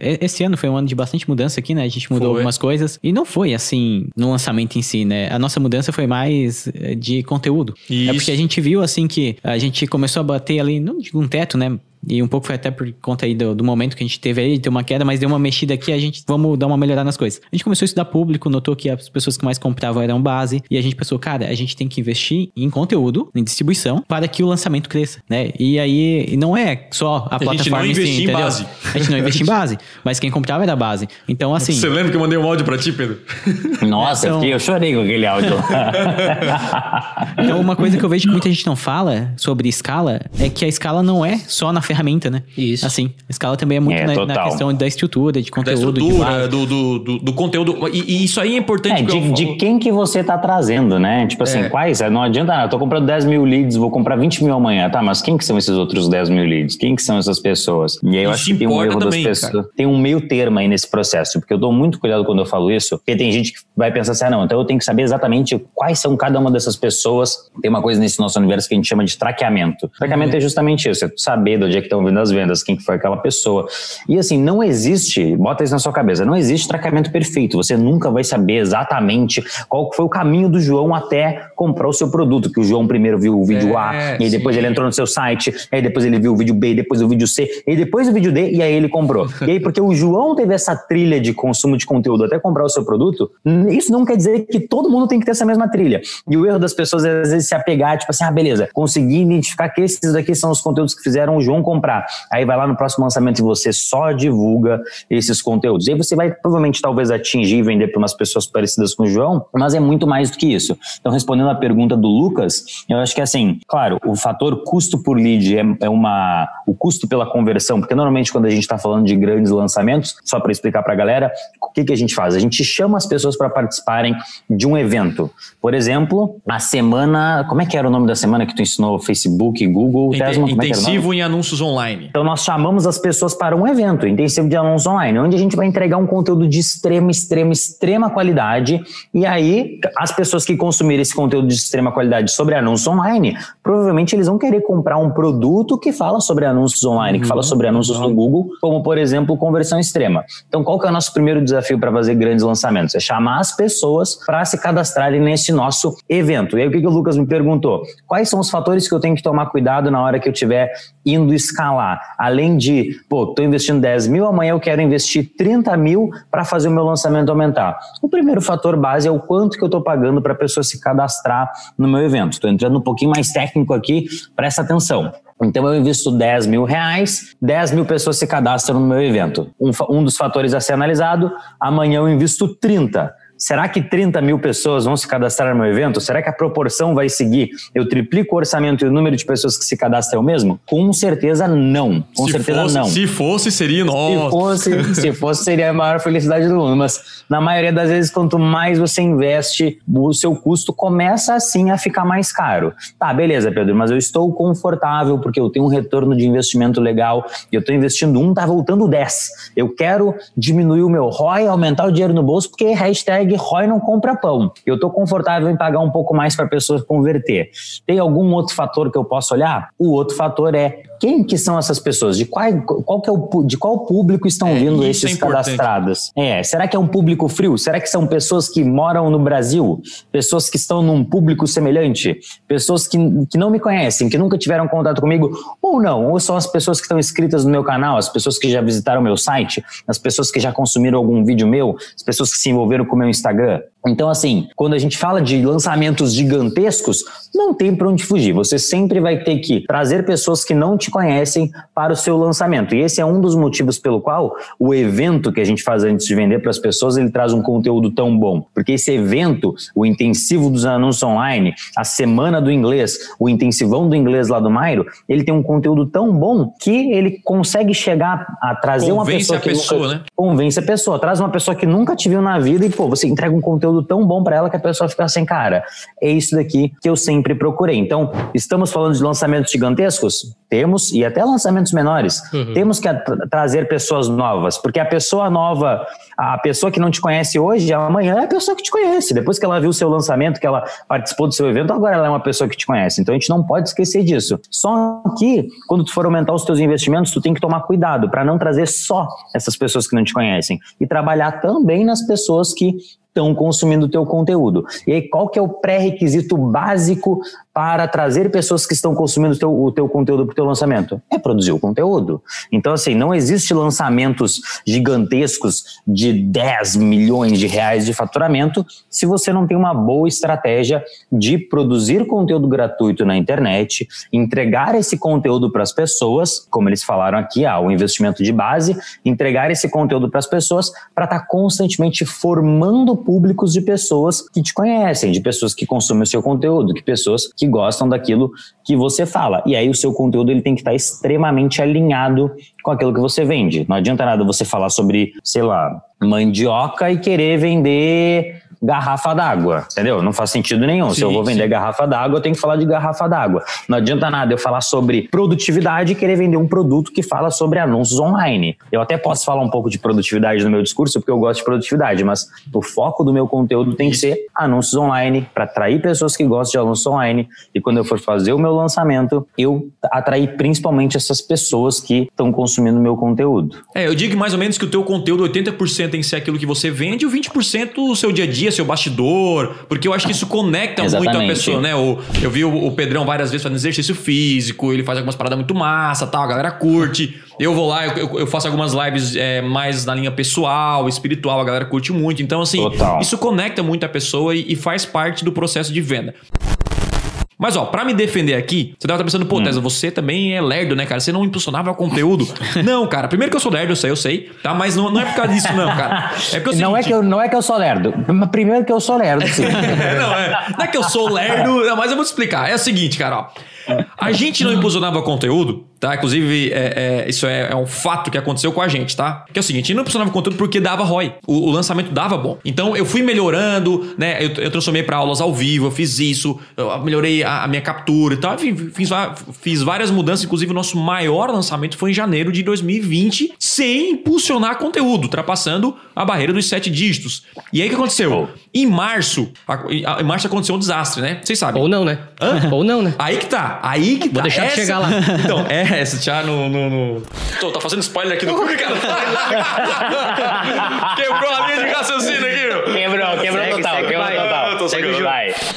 Esse ano foi um ano de bastante mudança aqui, né? A gente mudou foi. algumas coisas. E não foi assim no lançamento em si, né? A nossa mudança foi mais eh, de conteúdo. Isso. É porque a gente viu assim que a gente começou a bater ali, não digo um teto, né? E um pouco foi até por conta aí do, do, momento que a gente teve aí, de ter uma queda, mas deu uma mexida aqui, a gente vamos dar uma melhorada nas coisas. A gente começou a estudar público, notou que as pessoas que mais compravam eram base, e a gente pensou, cara, a gente tem que investir em conteúdo, em distribuição, para que o lançamento cresça, né? E aí, não é só a, a plataforma gente não investir em base. A gente não investiu em base, mas quem comprava era a base. Então, assim... Você lembra que eu mandei um áudio para ti, Pedro? Nossa, então... eu chorei com aquele áudio. então, uma coisa que eu vejo que muita gente não fala sobre escala, é que a escala não é só na ferramenta, né? Isso. Assim, a escala também é muito é, na, na, questão da estrutura, de conteúdo. Da estrutura, do, do, do, do, conteúdo. E, e, isso aí é importante. É, de, de, quem que você está trazendo, né? Tipo assim, é. quais? Não adianta nada, eu tô comprando 10 mil leads, vou comprar 20 mil amanhã. Tá, mas quem que são esses outros 10 mil leads? Quem que são essas pessoas? E aí eu isso acho que tem um erro também, das pessoas. Cara. Tem um meio termo aí nesse processo, porque eu dou muito cuidado quando eu falo isso, porque tem gente que vai pensar assim, ah, não, então eu tenho que saber exatamente quais são cada uma dessas pessoas. Tem uma coisa nesse nosso universo que a gente chama de traqueamento. Traqueamento uhum. é justamente isso, é saber de onde é que estão vindo as vendas, quem que foi aquela pessoa. E assim, não existe, bota isso na sua cabeça, não existe tratamento perfeito. Você nunca vai saber exatamente qual foi o caminho do João até comprar o seu produto, que o João primeiro viu o vídeo é, A, e depois ele entrou no seu site, aí depois ele viu o vídeo B, depois o vídeo C, e depois o vídeo D, e aí ele comprou. e aí, porque o João teve essa trilha de consumo de conteúdo até comprar o seu produto, isso não quer dizer que todo mundo tem que ter essa mesma trilha. E o erro das pessoas é às vezes se apegar, tipo assim, ah, beleza, consegui identificar que esses daqui são os conteúdos que fizeram o João comprar. Aí vai lá no próximo lançamento e você só divulga esses conteúdos. E aí você vai provavelmente talvez atingir e vender para umas pessoas parecidas com o João, mas é muito mais do que isso. Então, respondendo a pergunta do Lucas, eu acho que assim, claro, o fator custo por lead é, é uma. o custo pela conversão, porque normalmente quando a gente está falando de grandes lançamentos, só para explicar para a galera, o que, que a gente faz? A gente chama as pessoas para participarem de um evento. Por exemplo, a semana. Como é que era o nome da semana que tu ensinou? Facebook, Google, Int Tesma, Intensivo em anúncios online. Então, nós chamamos as pessoas para um evento intensivo de anúncios online, onde a gente vai entregar um conteúdo de extrema, extrema, extrema qualidade. E aí, as pessoas que consumirem esse conteúdo de extrema qualidade sobre anúncios online, provavelmente eles vão querer comprar um produto que fala sobre anúncios online, que fala uhum. sobre anúncios no Google, como por exemplo, conversão extrema. Então, qual que é o nosso primeiro desafio para fazer grandes lançamentos? É chamar as pessoas para se cadastrarem nesse nosso evento. E aí, o que, que o Lucas me perguntou? Quais são os fatores que eu tenho que tomar cuidado na hora que eu estiver indo escalar? Além de, pô, estou investindo 10 mil, amanhã eu quero investir 30 mil para fazer o meu lançamento aumentar. O primeiro fator base é o quanto que eu estou pagando para a pessoa se cadastrar no meu evento. Estou entrando um pouquinho mais técnico aqui, presta atenção. Então eu invisto 10 mil reais, 10 mil pessoas se cadastram no meu evento. Um, um dos fatores a ser analisado, amanhã eu invisto 30. Será que 30 mil pessoas vão se cadastrar no meu evento? Será que a proporção vai seguir? Eu triplico o orçamento e o número de pessoas que se cadastram é o mesmo? Com certeza não. Com se certeza fosse, não. Se fosse, seria nossa. Se fosse, se fosse, seria a maior felicidade do mundo. Mas na maioria das vezes, quanto mais você investe, o seu custo começa assim a ficar mais caro. Tá, beleza, Pedro, mas eu estou confortável porque eu tenho um retorno de investimento legal. Eu estou investindo um, tá voltando 10. Eu quero diminuir o meu ROI, aumentar o dinheiro no bolso, porque hashtag ROI não compra pão. Eu estou confortável em pagar um pouco mais para a pessoa converter. Tem algum outro fator que eu posso olhar? O outro fator é quem que são essas pessoas? De qual, qual que é o, de qual público estão é, vindo esses é cadastrados? É, será que é um público frio? Será que são pessoas que moram no Brasil? Pessoas que estão num público semelhante? Pessoas que, que não me conhecem, que nunca tiveram contato comigo? Ou não? Ou são as pessoas que estão inscritas no meu canal, as pessoas que já visitaram meu site, as pessoas que já consumiram algum vídeo meu, as pessoas que se envolveram com o meu Instagram? Então, assim, quando a gente fala de lançamentos gigantescos, não tem para onde fugir. Você sempre vai ter que trazer pessoas que não te conhecem para o seu lançamento. E esse é um dos motivos pelo qual o evento que a gente faz antes de vender para as pessoas, ele traz um conteúdo tão bom. Porque esse evento, o intensivo dos anúncios online, a semana do inglês, o intensivão do inglês lá do Mairo, ele tem um conteúdo tão bom que ele consegue chegar a trazer convence uma pessoa a pessoa, nunca, né? convence a pessoa, traz uma pessoa que nunca te viu na vida e pô, você entrega um conteúdo conteúdo tão bom para ela que a pessoa fica assim, cara, é isso daqui que eu sempre procurei. Então, estamos falando de lançamentos gigantescos? Temos, e até lançamentos menores. Uhum. Temos que trazer pessoas novas, porque a pessoa nova, a pessoa que não te conhece hoje, amanhã é a pessoa que te conhece. Depois que ela viu o seu lançamento, que ela participou do seu evento, agora ela é uma pessoa que te conhece. Então a gente não pode esquecer disso. Só que, quando tu for aumentar os teus investimentos, tu tem que tomar cuidado para não trazer só essas pessoas que não te conhecem e trabalhar também nas pessoas que estão consumindo o teu conteúdo. E aí, qual que é o pré-requisito básico para trazer pessoas que estão consumindo o teu, o teu conteúdo para o teu lançamento? É produzir o conteúdo. Então, assim, não existe lançamentos gigantescos de 10 milhões de reais de faturamento se você não tem uma boa estratégia de produzir conteúdo gratuito na internet, entregar esse conteúdo para as pessoas, como eles falaram aqui, ah, o investimento de base, entregar esse conteúdo para as pessoas para estar tá constantemente formando públicos de pessoas que te conhecem, de pessoas que consomem o seu conteúdo, que pessoas que gostam daquilo que você fala. E aí o seu conteúdo ele tem que estar extremamente alinhado com aquilo que você vende. Não adianta nada você falar sobre, sei lá, mandioca e querer vender garrafa d'água, entendeu? Não faz sentido nenhum. Sim, Se eu vou vender sim. garrafa d'água, eu tenho que falar de garrafa d'água. Não adianta nada eu falar sobre produtividade e querer vender um produto que fala sobre anúncios online. Eu até posso falar um pouco de produtividade no meu discurso, porque eu gosto de produtividade, mas o foco do meu conteúdo tem que ser anúncios online, para atrair pessoas que gostam de anúncios online. E quando eu for fazer o meu lançamento, eu atrair principalmente essas pessoas que estão consumindo o meu conteúdo. É, eu digo mais ou menos que o teu conteúdo, 80% tem que ser aquilo que você vende e o 20% o seu dia a dia, seu bastidor, porque eu acho que isso conecta muito a pessoa, né? O, eu vi o, o, Pedrão várias vezes fazendo exercício físico, ele faz algumas paradas muito massa, tal, a galera curte. Eu vou lá, eu, eu faço algumas lives é, mais na linha pessoal, espiritual, a galera curte muito. Então, assim, Total. isso conecta muito a pessoa e, e faz parte do processo de venda. Mas, ó, pra me defender aqui, você deve estar pensando, pô, hum. Tesla, você também é lerdo, né, cara? Você não impulsionava o conteúdo. não, cara. Primeiro que eu sou lerdo, eu sei, eu sei, tá? Mas não, não é por causa disso, não, cara. É porque não, é que eu, não é que eu sou lerdo. Primeiro que eu sou lerdo, sim. não, é, não é que eu sou lerdo, mas eu vou te explicar. É o seguinte, cara, ó. A gente não impulsionava conteúdo tá? Inclusive, é, é, isso é, é, um fato que aconteceu com a gente, tá? Que é o seguinte, não funcionava conteúdo porque dava ROI. O, o, lançamento dava bom. Então, eu fui melhorando, né? Eu, eu transformei para aulas ao vivo, eu fiz isso, eu melhorei a, a minha captura e tal. Fiz, fiz várias mudanças, inclusive o nosso maior lançamento foi em janeiro de 2020, sem impulsionar conteúdo, ultrapassando a barreira dos sete dígitos. E aí o que aconteceu? Em março, a, a, em março aconteceu um desastre, né? Vocês sabem. Ou não, né? Hã? Ou não, né? Aí que tá. Aí que tá. Vou deixar Essa... de chegar lá. Então, é esse já no. no, no... Tô, tá fazendo spoiler aqui do cu, cara. Quebrou a linha de raciocínio aqui, meu. Quebrou, quebrou segue, total, segue, quebrou vai. total. Tô segue.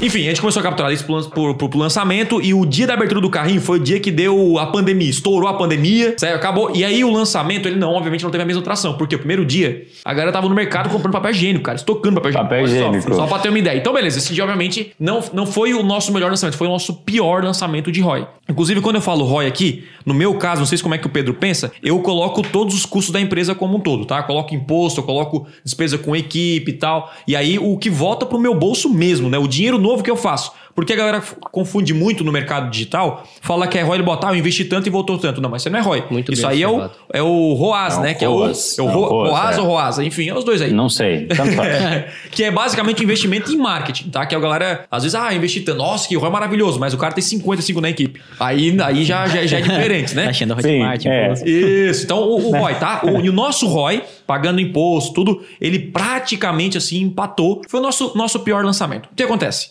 Enfim, a gente começou a capturar isso pro, pro, pro, pro, lançamento e o dia da abertura do carrinho foi o dia que deu a pandemia, estourou a pandemia, certo? Acabou. E aí o lançamento, ele não, obviamente, não teve a mesma atração. Porque o primeiro dia, a galera tava no mercado comprando papel higiênico, cara, estocando papel higiênico. Papel higiênico. Só, só pra ter uma ideia. Então, beleza, esse dia, obviamente, não, não foi o nosso melhor lançamento, foi o nosso pior lançamento de ROI. Inclusive, quando eu falo ROI aqui, no meu caso, não sei como é que o Pedro pensa, eu coloco todos os custos da empresa como um todo, tá? Eu coloco imposto, eu coloco despesa com equipe e tal. E aí o que volta pro meu bolso mesmo, né? O dinheiro novo que eu faço. Porque a galera confunde muito no mercado digital, fala que é ROI, ele botar, ah, eu investi tanto e voltou tanto. Não, mas isso não é ROI. Muito isso aí é o, é o ROAS, é né? que é o, é o Ro, ROAS é. ou ROAS, enfim, é os dois aí. Não sei, tanto faz. que é basicamente investimento em marketing, tá? Que a galera, às vezes, ah, investi tanto, nossa, que ROI é maravilhoso, mas o cara tem 55 na equipe. Aí, aí já, já, já é diferente, né? tá achando Hotmart. É. Isso, então o, o ROI, tá? O, e o nosso ROI, pagando imposto, tudo, ele praticamente assim empatou. Foi o nosso, nosso pior lançamento. O que acontece?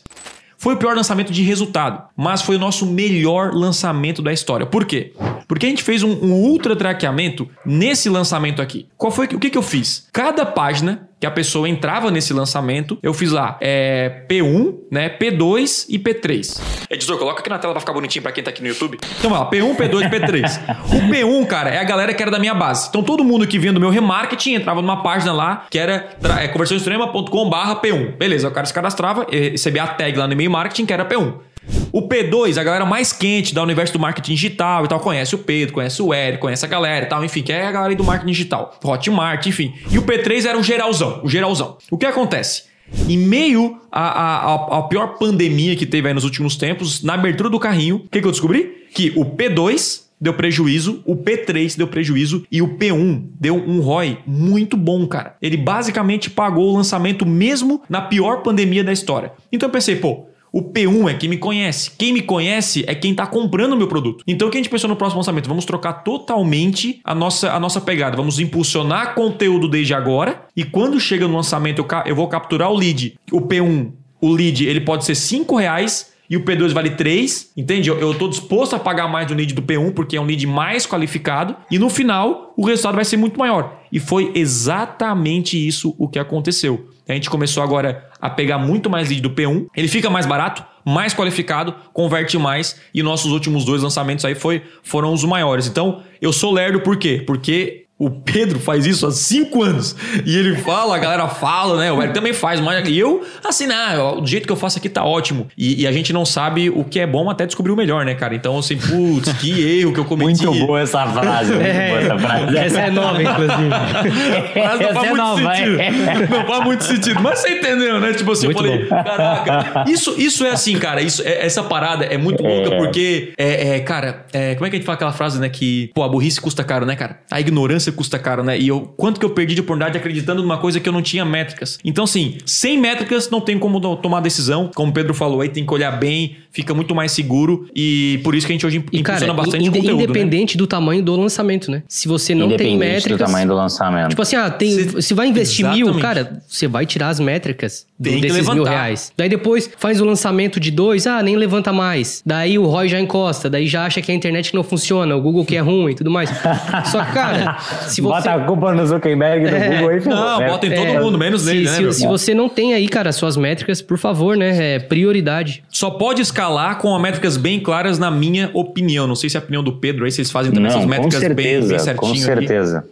Foi o pior lançamento de resultado, mas foi o nosso melhor lançamento da história. Por quê? Porque a gente fez um, um ultra traqueamento nesse lançamento aqui. Qual foi o que, que eu fiz? Cada página que a pessoa entrava nesse lançamento, eu fiz lá é, P1, né, P2 e P3. Editor, coloca aqui na tela pra ficar bonitinho pra quem tá aqui no YouTube. Então, ó, P1, P2 e P3. o P1, cara, é a galera que era da minha base. Então, todo mundo que vinha do meu remarketing entrava numa página lá que era é, conversãoextrema.com barra P1. Beleza, o cara se cadastrava, recebia a tag lá no e-mail marketing que era P1. O P2, a galera mais quente da universo do marketing digital e tal, conhece o Pedro, conhece o Eric, conhece a galera e tal, enfim, que é a galera do marketing digital, Hotmart, enfim. E o P3 era o geralzão, o geralzão. O que acontece? Em meio à, pior pandemia que teve aí nos últimos tempos, na abertura do carrinho, o que, que eu descobri? Que o P2 deu prejuízo, o P3 deu prejuízo e o P1 deu um ROI muito bom, cara. Ele basicamente pagou o lançamento mesmo na pior pandemia da história. Então eu pensei, pô, o P1 é quem me conhece. Quem me conhece é quem está comprando o meu produto. Então, o que a gente pensou no próximo lançamento? Vamos trocar totalmente a nossa, a nossa pegada. Vamos impulsionar conteúdo desde agora. E quando chega no lançamento, eu, eu vou capturar o lead. O P1, o lead, ele pode ser 5 reais e o P2 vale 3, entende? Eu, estou disposto a pagar mais do lead do P1 porque é um lead mais qualificado e no final o resultado vai ser muito maior. E foi exatamente isso o que aconteceu. A gente começou agora a pegar muito mais lead do P1. Ele fica mais barato, mais qualificado, converte mais. E nossos últimos dois lançamentos aí foi, foram os maiores. Então, eu sou lerdo por quê? Porque o Pedro faz isso há cinco anos. E ele fala, a galera fala, né? O Eric também faz, mas e eu, assim, não, o jeito que eu faço aqui tá ótimo. E, e, a gente não sabe o que é bom até descobrir o melhor, né, cara? Então, assim, putz, que erro que eu cometi. Muito boa essa frase. É, boa essa frase. Essa é nova, inclusive. Mas não faz é muito nova, sentido. É. Não faz muito sentido. Mas você entendeu, né? Tipo assim, muito eu falei, bom. caraca. Isso, isso é assim, cara. Isso, é, essa parada é muito louca, é. porque, é, é cara, como é que a gente fala aquela frase, né? Que, pô, a burrice custa caro, né, cara? A ignorância ignorância custa caro, né? E eu, quanto que eu perdi de oportunidade acreditando numa coisa que eu não tinha métricas. Então, assim, sem métricas não tem como tomar decisão. Como o Pedro falou aí, tem que olhar bem, fica muito mais seguro. E por isso que a gente hoje e, impulsiona cara, bastante ind conteúdo. Né? Independente né? do tamanho do lançamento, né? Se você não tem métricas. do tamanho do lançamento. Tipo assim, ah, tem, se, vai investir exatamente. mil, cara, você vai tirar as métricas tem desses mil reais. Daí depois faz o lançamento de dois, ah, nem levanta mais. Daí o ROI já encosta, daí já acha que a internet não funciona, o Google que é ruim e tudo mais. Só que, cara, se você... Bota a culpa no Zuckerberg, no é, Google aí. Não, é, bota em todo é, mundo, menos nele, né? Se, se você não tem aí, cara, suas métricas, por favor, né? É prioridade. Só pode escalar com métricas bem claras, na minha opinião. Não sei se é a opinião do Pedro aí, vocês fazem também não, essas métricas certeza, bem, bem certinho. Com certeza.